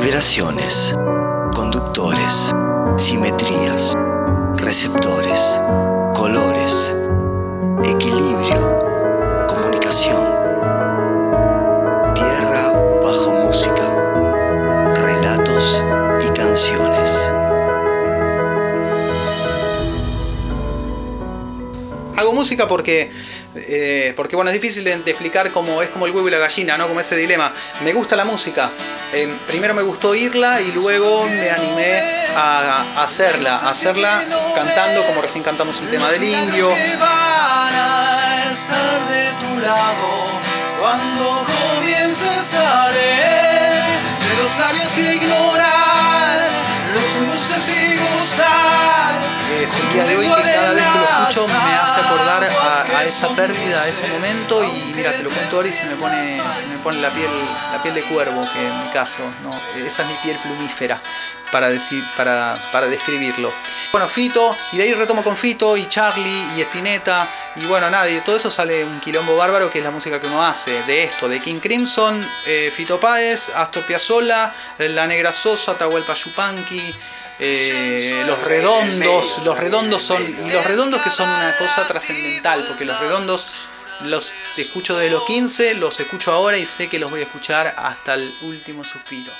Vibraciones, conductores, simetrías, receptores, colores, equilibrio, comunicación. Tierra bajo música, relatos y canciones. Hago música porque, eh, porque bueno, es difícil de, explicar cómo es como el huevo y la gallina, ¿no? Como ese dilema. Me gusta la música. Eh, primero me gustó oírla y luego me animé a, hacerla, hacerla cantando como recién cantamos un tema del indio. Esa pérdida, ese momento y mira, te lo cuento ahora y se me pone, se me pone la piel, la piel de cuervo, que en mi caso, ¿no? esa es mi piel plumífera para, decir, para, para describirlo. Bueno, Fito, y de ahí retomo con Fito y Charlie y Spinetta y bueno, nada, y de todo eso sale un quilombo bárbaro que es la música que uno hace, de esto, de King Crimson, eh, Fito Páez, Astor Piazzolla, La Negra Sosa, Tahualpa Yupanqui, eh, los redondos, los redondos son, y los redondos que son una cosa trascendental, porque los redondos los escucho desde los 15, los escucho ahora y sé que los voy a escuchar hasta el último suspiro.